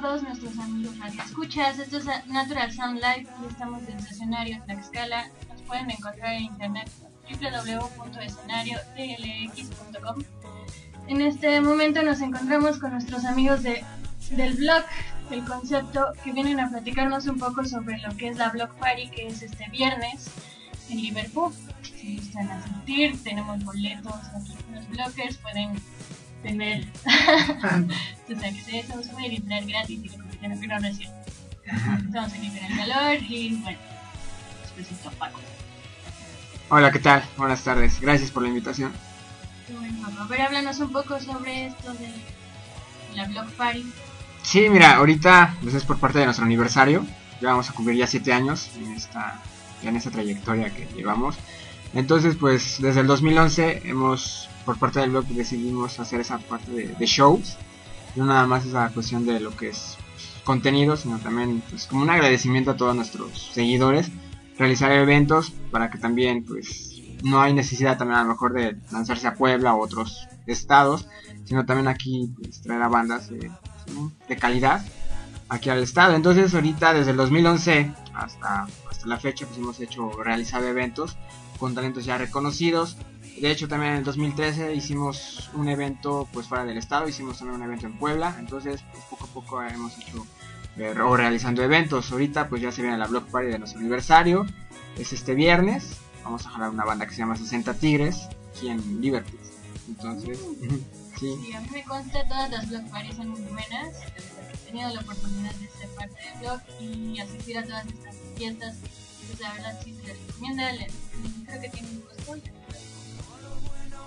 Todos nuestros amigos Radio Escuchas. Esto es Natural Sound Live y estamos en escenario Tlaxcala. Nos pueden encontrar en internet www.escenariodlx.com. En este momento nos encontramos con nuestros amigos de, del blog, del concepto, que vienen a platicarnos un poco sobre lo que es la Blog Party, que es este viernes en Liverpool. Si gustan asistir, tenemos boletos aquí los bloggers, pueden tener sus accesos, pueden entrar gratis y recoger no, no, no es cierto. Estamos en el calor y bueno, después Paco. Hola, ¿qué tal? Buenas tardes. Gracias por la invitación. Bueno, a ver, háblanos un poco sobre esto de la Blog Party. Sí, mira, ahorita pues es por parte de nuestro aniversario. Ya vamos a cumplir ya siete años en esta, ya en esta trayectoria que llevamos. Entonces, pues desde el 2011 hemos, por parte del blog, decidimos hacer esa parte de, shows. No nada más esa cuestión de lo que es pues, contenido, sino también pues, como un agradecimiento a todos nuestros seguidores. Realizar eventos para que también, pues, no hay necesidad también a lo mejor de lanzarse a Puebla o otros estados, sino también aquí pues, traer a bandas de calidad aquí al estado. Entonces, ahorita desde el 2011 hasta, hasta la fecha, pues hemos hecho realizado eventos con talentos ya reconocidos. De hecho, también en el 2013 hicimos un evento pues fuera del estado, hicimos también un evento en Puebla. Entonces, pues, poco a poco hemos hecho eh, o realizando eventos. Ahorita pues ya se viene la Block Party de nuestro aniversario. Es este viernes. Vamos a jalar una banda que se llama 60 Tigres aquí en Liberty. Entonces, sí. sí. a mí me consta todas las Block Parties son muy buenas. He tenido la oportunidad de ser parte del blog y asistir a todas estas fiestas. Pues la verdad sí se les recomienda. Les, creo que tiene un costo.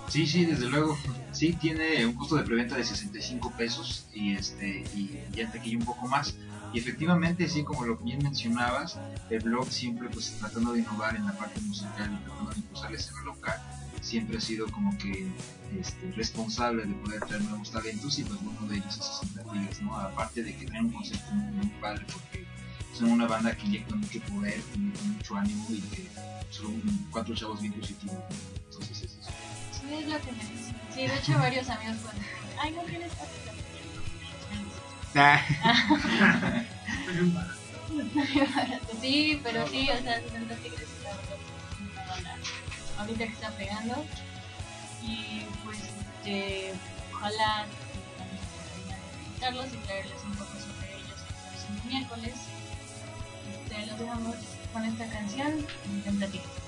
Sí, sí, desde luego. Sí, tiene un costo de preventa de 65 pesos y este y ya te aquí un poco más. Y efectivamente, sí, como lo bien mencionabas, el blog siempre pues tratando de innovar en la parte musical y tratando de impulsar la escena local, siempre ha sido como que este, responsable de poder traer nuevos talentos y pues uno de ellos es 60 Tigres, ¿no? Aparte de que tienen un concepto muy, muy padre porque son una banda que inyecta mucho poder, con mucho ánimo y que son cuatro chavos bien positivos. Entonces es eso. Sí, es lo que me dicen. Sí, de hecho varios amigos cuando ay, no tienes Sí, pero sí, o sea, 60 Tigres está una banda ahorita que está pegando. Y pues, este, ojalá y traerles un poco sobre ellos el próximo miércoles. Este, los dejamos con esta canción, Contemplativo. Thank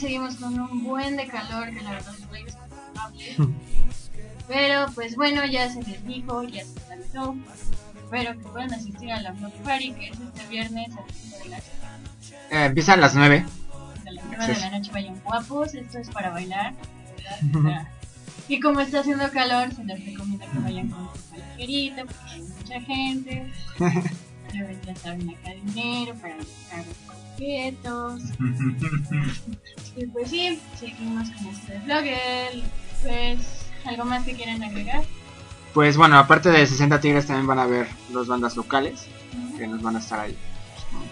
seguimos con un buen de calor que la verdad es muy. Pero pues bueno, ya se les dijo, ya se calentó. Espero que puedan asistir a la Block Party que es este viernes a las 5 de la Eh, empieza a las 9. a las 9 de la noche. Vayan guapos, esto es para bailar. Y como está haciendo calor, se les recomienda que vayan con su ligerita porque hay mucha gente. Luego ya saben acá dinero para buscar objetos. Y pues sí, seguimos con este vlog. Pues, ¿algo más que quieran agregar? Pues bueno, aparte de 60 Tigres también van a haber dos bandas locales que nos van a estar ahí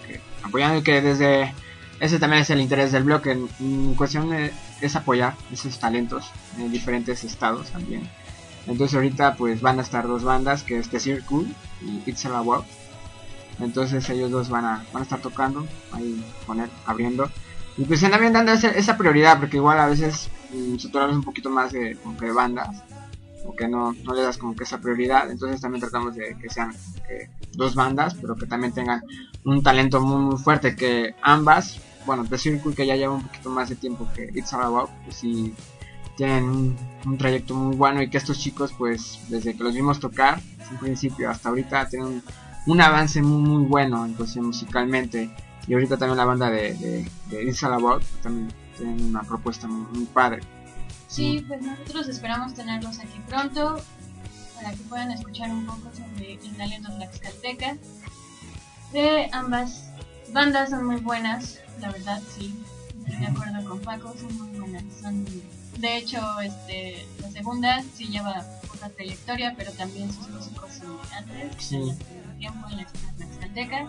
pues, apoyando y que desde ese también es el interés del blog en, en cuestión de, es apoyar esos talentos en diferentes estados también entonces ahorita pues van a estar dos bandas que es The Circle y It's All About entonces ellos dos van a, van a estar tocando ahí él abriendo y pues también dando esa, esa prioridad porque igual a veces mm, saturamos un poquito más de, bandas o que no, no le das como que esa prioridad. Entonces también tratamos de que sean que dos bandas, pero que también tengan un talento muy, muy fuerte, que ambas, bueno, The Circle que ya lleva un poquito más de tiempo que It's All About, pues sí tienen un, un trayecto muy bueno y que estos chicos pues desde que los vimos tocar, un principio hasta ahorita tienen un, un avance muy muy bueno en cuestión musicalmente y ahorita también la banda de, de, de About también tienen una propuesta muy, muy padre. Sí, pues nosotros esperamos tenerlos aquí pronto para que puedan escuchar un poco sobre el talento tlaxcalteca. De ambas bandas son muy buenas, la verdad, sí. Estoy de acuerdo con Paco, son muy buenas. Son, de hecho, este, la segunda sí lleva poca trayectoria, pero también sus músicos son antes, Sí. Tiempo en la escena tlaxcalteca.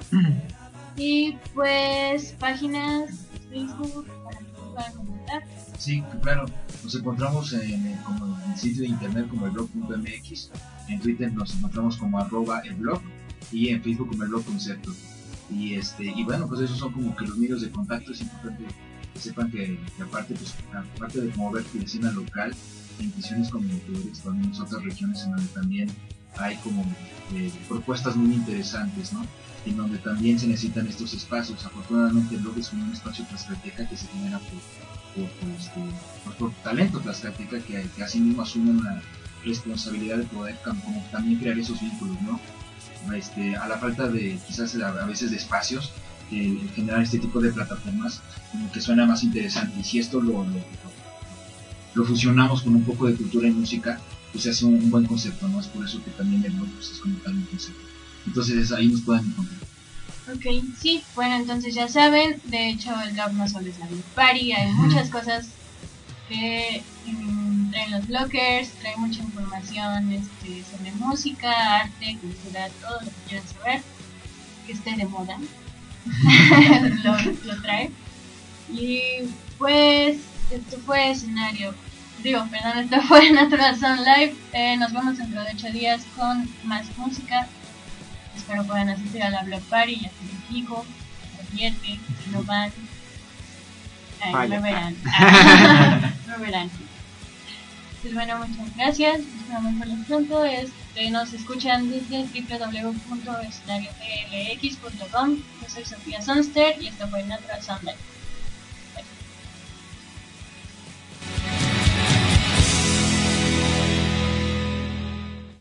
Y pues páginas, Facebook, para que puedan comentar. Sí, claro. Nos encontramos en, el- como en el sitio de internet como el blog.mx. En Twitter nos encontramos como arroba el blog y en Facebook como el blog concepto. Y este y bueno, pues esos son como que los medios de contacto. Es importante que sepan que, que aparte, pues, aparte de promover tu escena local, en misiones como expandir en otras regiones en donde también hay como eh, propuestas muy interesantes, ¿no? En donde también se necesitan estos espacios. Afortunadamente el blog es un espacio tlaxcalteca que se genera por, por, por, este, pues, por talento tlaxcalteca que, que así mismo asumen la responsabilidad de poder como también crear esos vínculos, ¿no? Este, a la falta de quizás a veces de espacios, el, el generar este tipo de plataformas como que suena más interesante y si esto lo, lo, lo fusionamos con un poco de cultura y música, pues se hace un, un buen concepto, ¿no? Es por eso que también el blog pues, es como tal un concepto. Entonces ahí nos pueden encontrar. Ok, sí, bueno, entonces ya saben, de hecho el blog no solo es la Party, hay muchas cosas que mm, traen los bloggers, traen mucha información este, sobre música, arte, cultura, todo lo que quieran saber, que esté de moda, lo, lo trae. Y pues, esto fue escenario, digo, perdón, esto fue Natural Sound Live, Eh, nos vemos dentro de 8 días con más música. Espero puedan asistir a la Blog Party, ya se les dijo, se divierte, si no van, Vaya. me verán. me verán. Pues bueno, muchas gracias, nos vemos verlos pronto. Este, nos escuchan desde www.escenarioplx.com. Yo soy Sofía Sonster y esto fue Natural Sound Live.